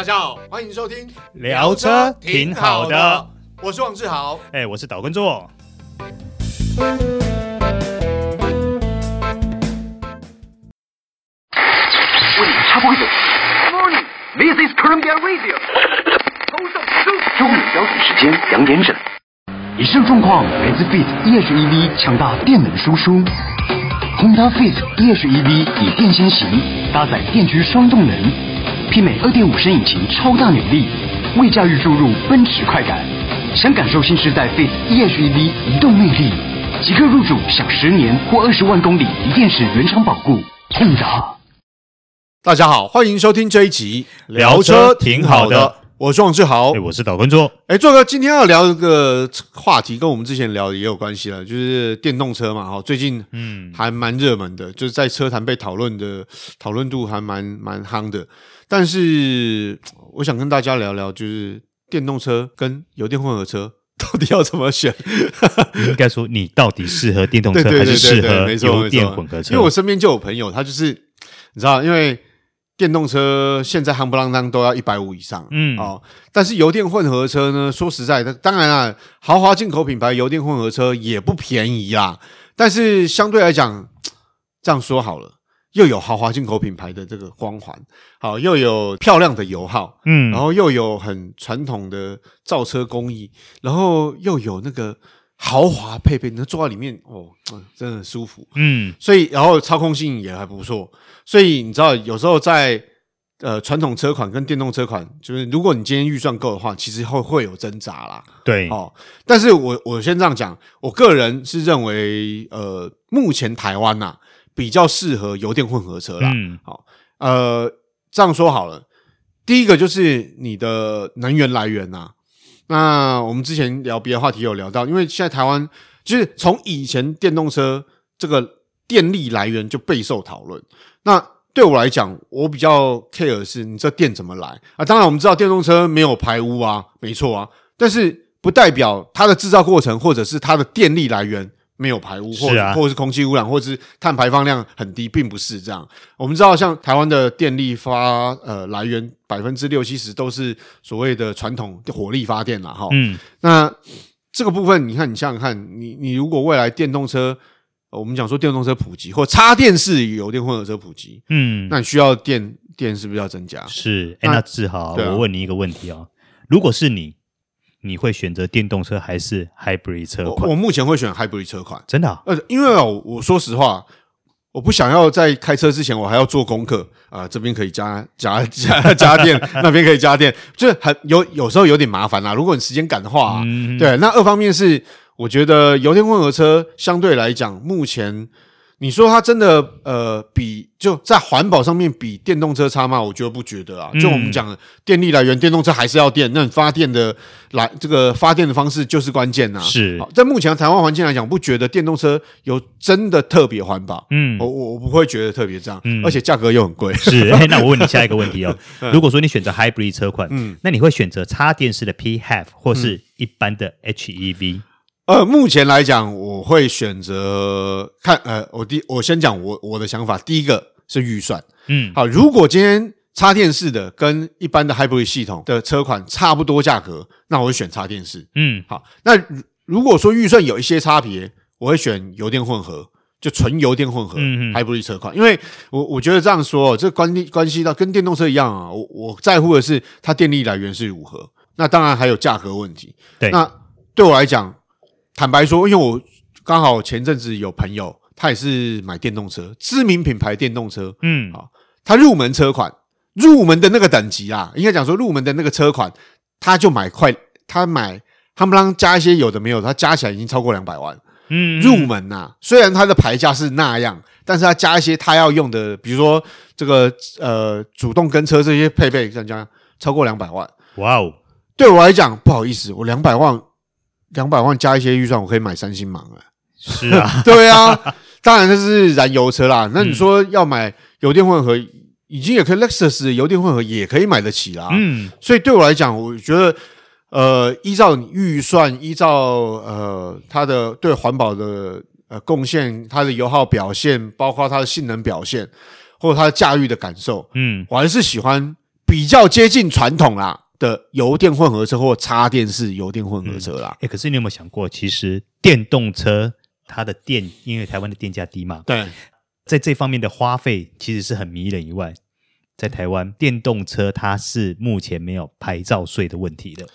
大家好，欢迎收听聊车挺好的，我是王志豪，哎，我是岛根座。为你插播一个，Morning, this is Columbia Radio。周日标准时间两点整。以上状况来自 Fit EHEV 强大电能输出。Honda Fit EHEV 以电先行，搭载电驱双动能。媲美2.5升引擎超大扭力，为驾驭注入奔驰快感。想感受新时代 Fit EHEV 移动魅力，即刻入主享十年或二十万公里锂电池原厂保固。大家好，欢迎收听这一集聊车挺好的，我是王志豪，我是岛根座。哎，做哥，今天要聊一个话题，跟我们之前聊的也有关系了，就是电动车嘛，哈，最近嗯还蛮热门的，就是在车坛被讨论的讨论度还蛮蛮夯的。但是我想跟大家聊聊，就是电动车跟油电混合车 到底要怎么选？应该说，你到底适合电动车还是适合油电混合车？因为我身边就有朋友，他就是你知道，因为电动车现在夯不啷当都要一百五以上，嗯哦，但是油电混合车呢，说实在的，当然啦，豪华进口品牌油电混合车也不便宜啦。但是相对来讲，这样说好了。又有豪华进口品牌的这个光环，好，又有漂亮的油耗，嗯，然后又有很传统的造车工艺，然后又有那个豪华配备，能坐在里面哦，嗯，真的很舒服，嗯，所以然后操控性也还不错，所以你知道有时候在呃传统车款跟电动车款，就是如果你今天预算够的话，其实会会有挣扎啦，对，哦，但是我我先这样讲，我个人是认为，呃，目前台湾呐。比较适合油电混合车啦。嗯，好，呃，这样说好了，第一个就是你的能源来源呐。那我们之前聊别的话题有聊到，因为现在台湾就是从以前电动车这个电力来源就备受讨论。那对我来讲，我比较 care 是你这电怎么来啊？当然我们知道电动车没有排污啊，没错啊，但是不代表它的制造过程或者是它的电力来源。没有排污，或者、啊、或者是空气污染，或者是碳排放量很低，并不是这样。我们知道，像台湾的电力发呃来源百分之六七十都是所谓的传统火力发电了哈。嗯，那这个部分，你看，你想想看，你你如果未来电动车，我们讲说电动车普及或插电式油电混合车普及，嗯，那你需要电电是不是要增加？是，哎，那志豪，我问你一个问题哦，如果是你。你会选择电动车还是 hybrid 车款？我，我目前会选 hybrid 车款，真的、啊。呃，因为哦，我说实话，我不想要在开车之前我还要做功课啊、呃，这边可以加加加加电，那边可以加电，就是很有有时候有点麻烦啦。如果你时间赶的话、啊嗯，对，那二方面是我觉得油电混合车相对来讲，目前。你说它真的呃比就在环保上面比电动车差吗？我觉得不觉得啊。就我们讲的电力来源，电动车还是要电，那你发电的来这个发电的方式就是关键呐。是，在目前台湾环境来讲，不觉得电动车有真的特别环保。嗯，我我我不会觉得特别这样，嗯，而且价格又很贵。是，欸，那我问你下一个问题哦。如果说你选择 Hybrid 车款，嗯，那你会选择插电式的 PHEV 或是一般的 HEV？呃，目前来讲，我会选择看呃，我第我先讲我我的想法。第一个是预算，嗯，好，如果今天插电式的跟一般的 hybrid 系统的车款差不多价格，那我会选插电式，嗯，好。那如果说预算有一些差别，我会选油电混合，就纯油电混合 hybrid 车款，因为我我觉得这样说，这关系关系到跟电动车一样啊，我我在乎的是它电力来源是如何，那当然还有价格问题。对，那对我来讲。坦白说，因为我刚好前阵子有朋友，他也是买电动车，知名品牌电动车，嗯，好，他入门车款，入门的那个等级啊，应该讲说入门的那个车款，他就买快，他买他们让加一些有的没有，他加起来已经超过两百万，嗯，入门呐、啊，虽然它的牌价是那样，但是他加一些他要用的，比如说这个呃主动跟车这些配备，这样超过两百万，哇哦，对我来讲不好意思，我两百万。两百万加一些预算，我可以买三星芒啊！是啊，对啊，当然这是燃油车啦。那你说要买油电混合，已经也可以，Lexus 油电混合也可以买得起啦。嗯，所以对我来讲，我觉得，呃，依照你预算，依照呃它的对环保的呃贡献，它的油耗表现，包括它的性能表现，或者它的驾驭的感受，嗯，我还是喜欢比较接近传统啦的油电混合车或插电式油电混合车啦。哎、嗯，可是你有没有想过，其实电动车它的电，因为台湾的电价低嘛，对，在这方面的花费其实是很迷人以外，在台湾电动车它是目前没有牌照税的问题的。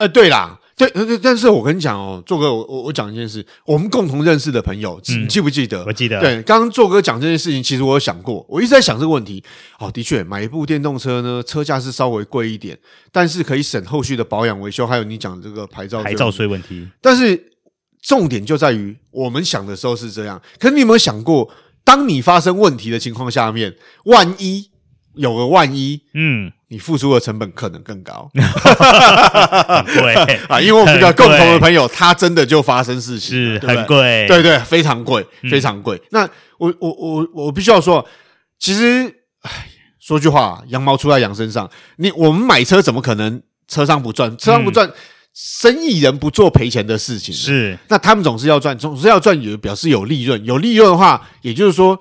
呃，对啦，对，对，但是我跟你讲哦，做哥，我我我讲一件事，我们共同认识的朋友，嗯、你记不记得？我记得。对，刚刚做哥讲这件事情，其实我有想过，我一直在想这个问题。哦，的确，买一部电动车呢，车价是稍微贵一点，但是可以省后续的保养维修，还有你讲的这个牌照牌照税问题。但是重点就在于，我们想的时候是这样，可是你有没有想过，当你发生问题的情况下面，万一有个万一，嗯。你付出的成本可能更高，对 啊，因为我们比较共同的朋友，他真的就发生事情，是很贵，对对，非常贵，非常贵。那我我我我必须要说，其实，哎，说句话，羊毛出在羊身上。你我们买车怎么可能车商不赚？车商不赚，生意人不做赔钱的事情。是，那他们总是要赚，总是要赚，有表示有利润，有利润的话，也就是说。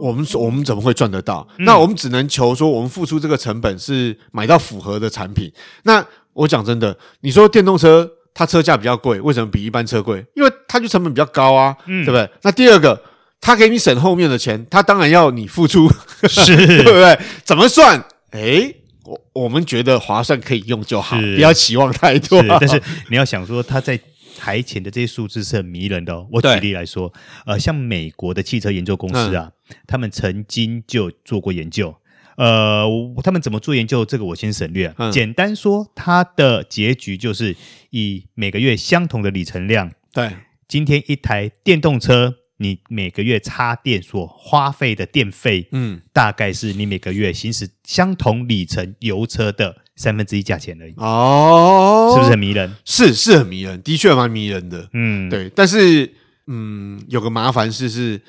我们我们怎么会赚得到？嗯、那我们只能求说，我们付出这个成本是买到符合的产品。那我讲真的，你说电动车它车价比较贵，为什么比一般车贵？因为它就成本比较高啊，嗯、对不对？那第二个，它给你省后面的钱，它当然要你付出，是对不对？怎么算？诶，我我们觉得划算可以用就好，不要期望太多。但是你要想说，它在。台前的这些数字是很迷人的哦。我举例来说，呃，像美国的汽车研究公司啊，嗯、他们曾经就做过研究。呃，他们怎么做研究？这个我先省略。嗯、简单说，它的结局就是以每个月相同的里程量，对，今天一台电动车，你每个月插电所花费的电费，嗯，大概是你每个月行驶相同里程油车的。三分之一价钱而已哦，是不是很迷人？是，是很迷人，的确蛮迷人的。嗯，对。但是，嗯，有个麻烦是是，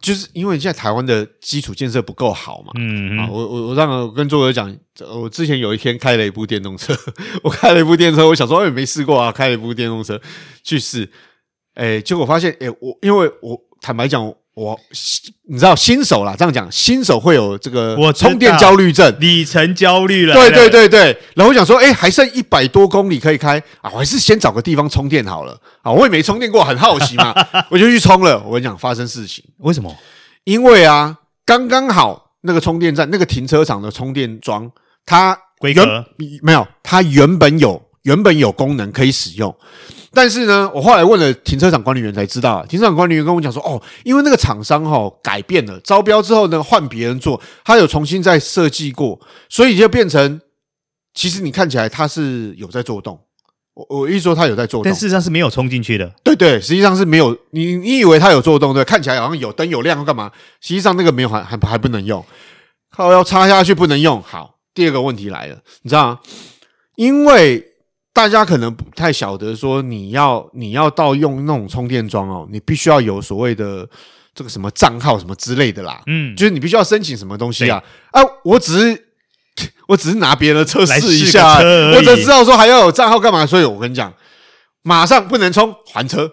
就是因为现在台湾的基础建设不够好嘛。嗯，嗯啊，我我我让我跟作者讲，我之前有一天开了一部电动车，我开了一部电动车，我想说，哎，没试过啊，开了一部电动车去试，哎，结果发现，哎，我因为我坦白讲。我你知道新手啦，这样讲，新手会有这个充电焦虑症，里程焦虑了。对对对对，然后我想说，哎，还剩一百多公里可以开啊，我还是先找个地方充电好了啊，我也没充电过，很好奇嘛，我就去充了。我跟你讲，发生事情，为什么？因为啊，刚刚好那个充电站，那个停车场的充电桩，它规格没有，它原本有原本有功能可以使用。但是呢，我后来问了停车场管理员才知道，停车场管理员跟我讲说，哦，因为那个厂商哈、哦、改变了招标之后呢，换别人做，他有重新再设计过，所以就变成，其实你看起来他是有在做动，我我一说他有在做动，但事实上是没有冲进去的，对对，实际上是没有，你你以为他有做动对，看起来好像有灯有亮干嘛，实际上那个没有还还还不能用，靠要插下去不能用。好，第二个问题来了，你知道吗？因为。大家可能不太晓得，说你要你要到用那种充电桩哦，你必须要有所谓的这个什么账号什么之类的啦，嗯，就是你必须要申请什么东西啊？啊，我只是 我只是拿别人的车试一下，我只知道说还要有账号干嘛？所以我跟你讲，马上不能充还车，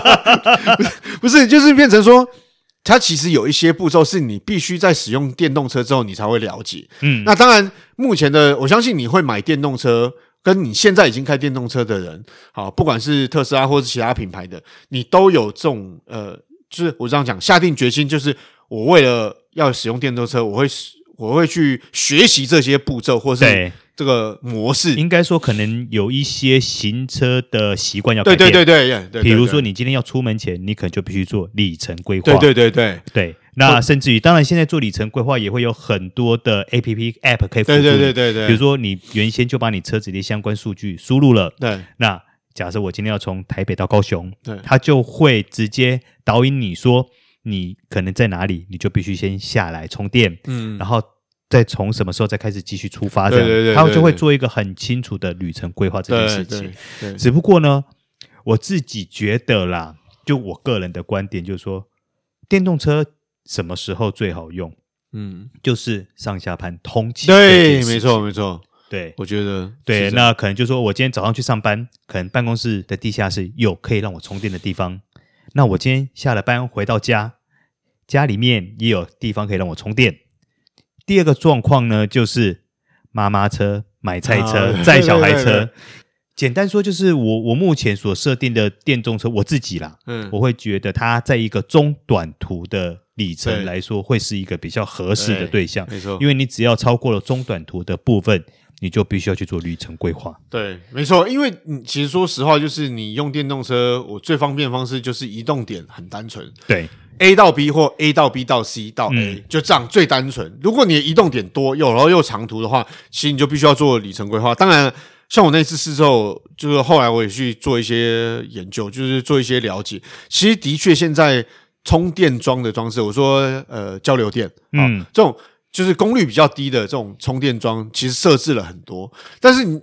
不是，就是变成说，它其实有一些步骤是你必须在使用电动车之后你才会了解，嗯，那当然目前的我相信你会买电动车。跟你现在已经开电动车的人，好，不管是特斯拉或是其他品牌的，你都有这种呃，就是我这样讲，下定决心，就是我为了要使用电动车，我会我会去学习这些步骤，或是这个模式。应该说，可能有一些行车的习惯要改变。对对对对对。比如说，你今天要出门前，你可能就必须做里程规划。对对对对对。那甚至于，当然现在做里程规划也会有很多的 A P P App 可以辅助。对对对对对。比如说，你原先就把你车子的相关数据输入了。对。那假设我今天要从台北到高雄，对，它就会直接导引你说，你可能在哪里，你就必须先下来充电，嗯，然后再从什么时候再开始继续出发，这样，对对对，它就会做一个很清楚的旅程规划这件事情。只不过呢，我自己觉得啦，就我个人的观点，就是说，电动车。什么时候最好用？嗯，就是上下班通勤。对，没错，没错。对，我觉得对。那可能就是说我今天早上去上班，可能办公室的地下室有可以让我充电的地方。那我今天下了班回到家，家里面也有地方可以让我充电。第二个状况呢，就是妈妈车、买菜车、载小孩车。简单说，就是我我目前所设定的电动车，我自己啦，嗯，我会觉得它在一个中短途的里程来说，会是一个比较合适的对象。没错，因为你只要超过了中短途的部分，你就必须要去做旅程规划。对，没错，因为你其实说实话，就是你用电动车，我最方便的方式就是移动点很单纯。对，A 到 B 或 A 到 B 到 C 到 A，嗯，就这样最单纯。如果你的移动点多又然后又长途的话，其实你就必须要做里程规划。当然。像我那次试之后，就是后来我也去做一些研究，就是做一些了解。其实的确，现在充电桩的装置，我说呃交流电，嗯，这种就是功率比较低的这种充电桩，其实设置了很多。但是你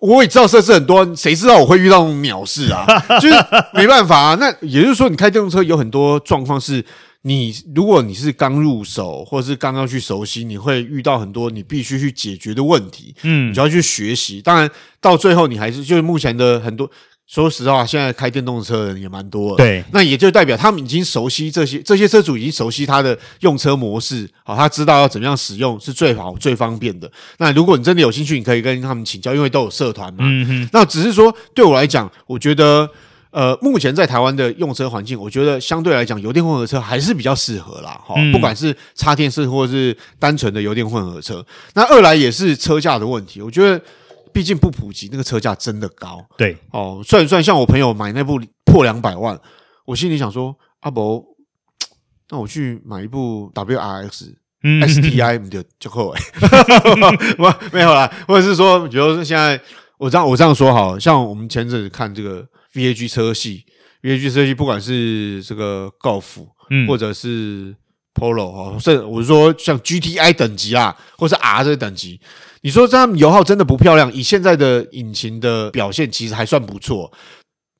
我也知道设置很多，谁知道我会遇到那种鸟事啊？就是没办法啊。那也就是说，你开电动车有很多状况是。你如果你是刚入手，或者是刚刚去熟悉，你会遇到很多你必须去解决的问题，嗯，你就要去学习。当然，到最后你还是就是目前的很多，说实话，现在开电动车的人也蛮多的，对，那也就代表他们已经熟悉这些，这些车主已经熟悉他的用车模式，好，他知道要怎么样使用是最好最方便的。那如果你真的有兴趣，你可以跟他们请教，因为都有社团嘛。嗯哼，那只是说对我来讲，我觉得。呃，目前在台湾的用车环境，我觉得相对来讲，油电混合车还是比较适合啦。哈、嗯，不管是插电式或是单纯的油电混合车，那二来也是车价的问题。我觉得，毕竟不普及，那个车价真的高。对，哦，算一算，像我朋友买那部破两百万，我心里想说，阿伯，那我去买一部 WRX、嗯、STI 就就够哎。我 没有啦，或者是说，比如说现在我这样我这样说好，像我们前阵子看这个。VAG 车系，VAG 车系，不管是这个高尔夫，嗯，或者是 Polo 哦，甚至我是说像 GTI 等级啊，或是 R 这个等级，你说这样油耗真的不漂亮？以现在的引擎的表现，其实还算不错，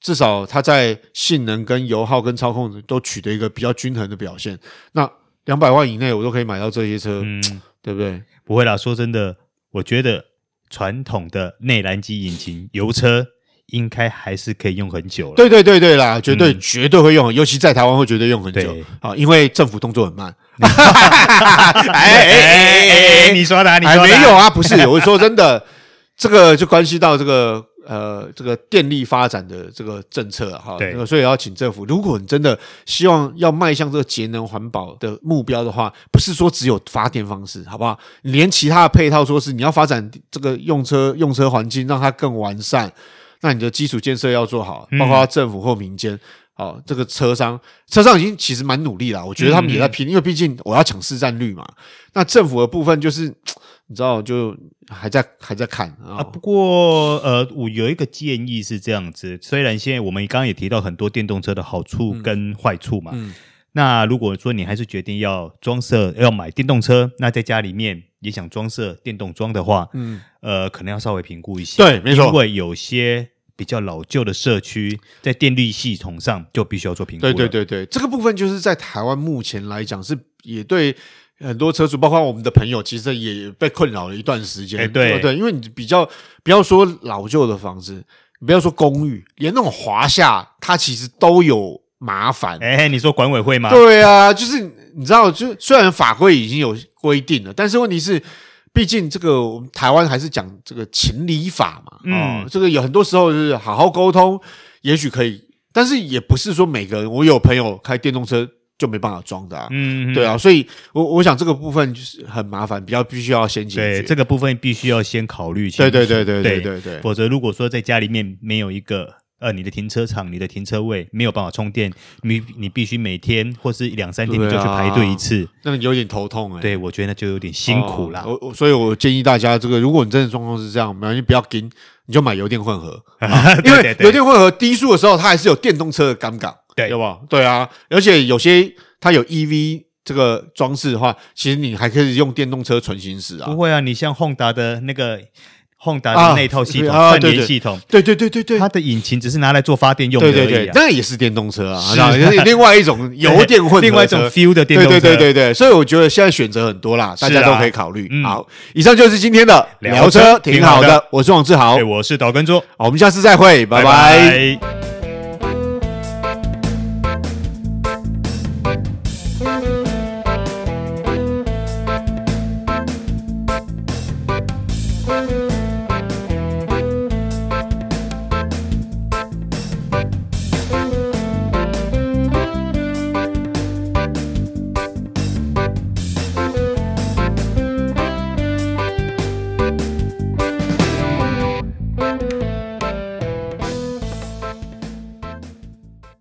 至少它在性能跟油耗跟操控都取得一个比较均衡的表现。那两百万以内，我都可以买到这些车，嗯，对不对？不会啦，说真的，我觉得传统的内燃机引擎油车。应该还是可以用很久了。对对对对啦，绝对、嗯、绝对会用，尤其在台湾会绝对用很久啊，因为政府动作很慢。哎哎哎哎，你说的，你说的，没有啊？不是，我说真的，这个就关系到这个呃这个电力发展的这个政策哈。对，所以要请政府，如果你真的希望要迈向这个节能环保的目标的话，不是说只有发电方式，好不好？连其他的配套，说是你要发展这个用车用车环境，让它更完善。那你的基础建设要做好，包括政府或民间，好、这个车商，车商已经其实蛮努力了。我觉得他们也在拼，嗯、因为毕竟我要抢市占率嘛。那政府的部分就是，你知道，就还在还在看啊。不过，呃，我有一个建议是这样子，虽然现在我们刚刚也提到很多电动车的好处跟坏处嘛。嗯嗯、那如果说你还是决定要装设要买电动车，那在家里面也想装设电动桩的话，嗯，呃，可能要稍微评估一下。对，没错，因为有些。比较老旧的社区，在电力系统上就必须要做评估。对对对对，这个部分就是在台湾目前来讲是也对很多车主，包括我们的朋友，其实也被困扰了一段时间。哎，对对，因为你比较不要说老旧的房子，不要说公寓，连那种华夏，它其实都有麻烦。哎，你说管委会吗？对啊，就是你知道，就虽然法规已经有规定了，但是问题是。毕竟这个我们台湾还是讲这个情理法嘛，啊、嗯，这个有很多时候是好好沟通，也许可以，但是也不是说每个人。我有朋友开电动车就没办法装的啊，嗯，对啊，所以我我想这个部分就是很麻烦，比较必须要先解决。对，这个部分必须要先考虑清楚。对对对对对对对，否则如果说在家里面没有一个。呃，你的停车场、你的停车位没有办法充电，你你必须每天或是两三天你就去排队一次，那有点头痛哎、欸。对，我觉得那就有点辛苦了。我、哦、所以，我建议大家，这个如果你真的状况是这样，没关系，不要跟，你就买油电混合，啊、因为油电混合低速的时候，它还是有电动车的感觉，对，有不？对啊，而且有些它有 EV 这个装置的话，其实你还可以用电动车纯行驶啊。不会啊，你像 Honda 的那个。Honda 的那套系统，串联系统，对对对对。对，它的引擎只是拿来做发电用的，对对对，那也是电动车啊，是。另外一种油电混合，另外一种 feel 的电动车，对对对对，所以我觉得现在选择很多啦，大家都可以考虑。好，以上就是今天的聊车，挺好的，我是王志豪，我是岛根卓，好，我们下次再会，拜拜。